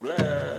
Blah.